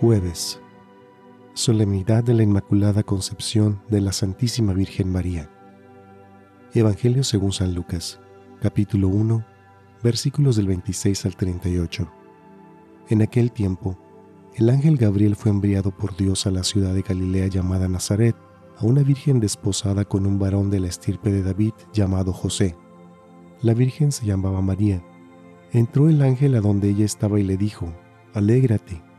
Jueves. Solemnidad de la Inmaculada Concepción de la Santísima Virgen María. Evangelio según San Lucas, capítulo 1, versículos del 26 al 38. En aquel tiempo, el ángel Gabriel fue enviado por Dios a la ciudad de Galilea llamada Nazaret, a una virgen desposada con un varón de la estirpe de David llamado José. La virgen se llamaba María. Entró el ángel a donde ella estaba y le dijo, Alégrate,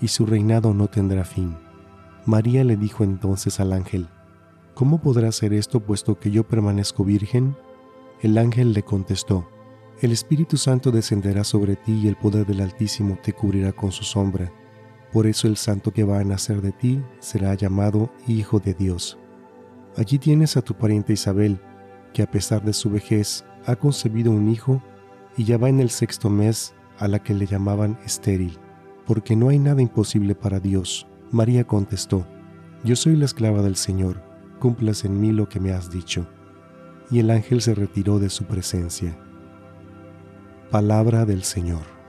y su reinado no tendrá fin. María le dijo entonces al ángel, ¿Cómo podrá ser esto puesto que yo permanezco virgen? El ángel le contestó, El Espíritu Santo descenderá sobre ti y el poder del Altísimo te cubrirá con su sombra. Por eso el santo que va a nacer de ti será llamado Hijo de Dios. Allí tienes a tu pariente Isabel, que a pesar de su vejez ha concebido un hijo y ya va en el sexto mes a la que le llamaban estéril porque no hay nada imposible para Dios. María contestó, Yo soy la esclava del Señor, cumplas en mí lo que me has dicho. Y el ángel se retiró de su presencia. Palabra del Señor.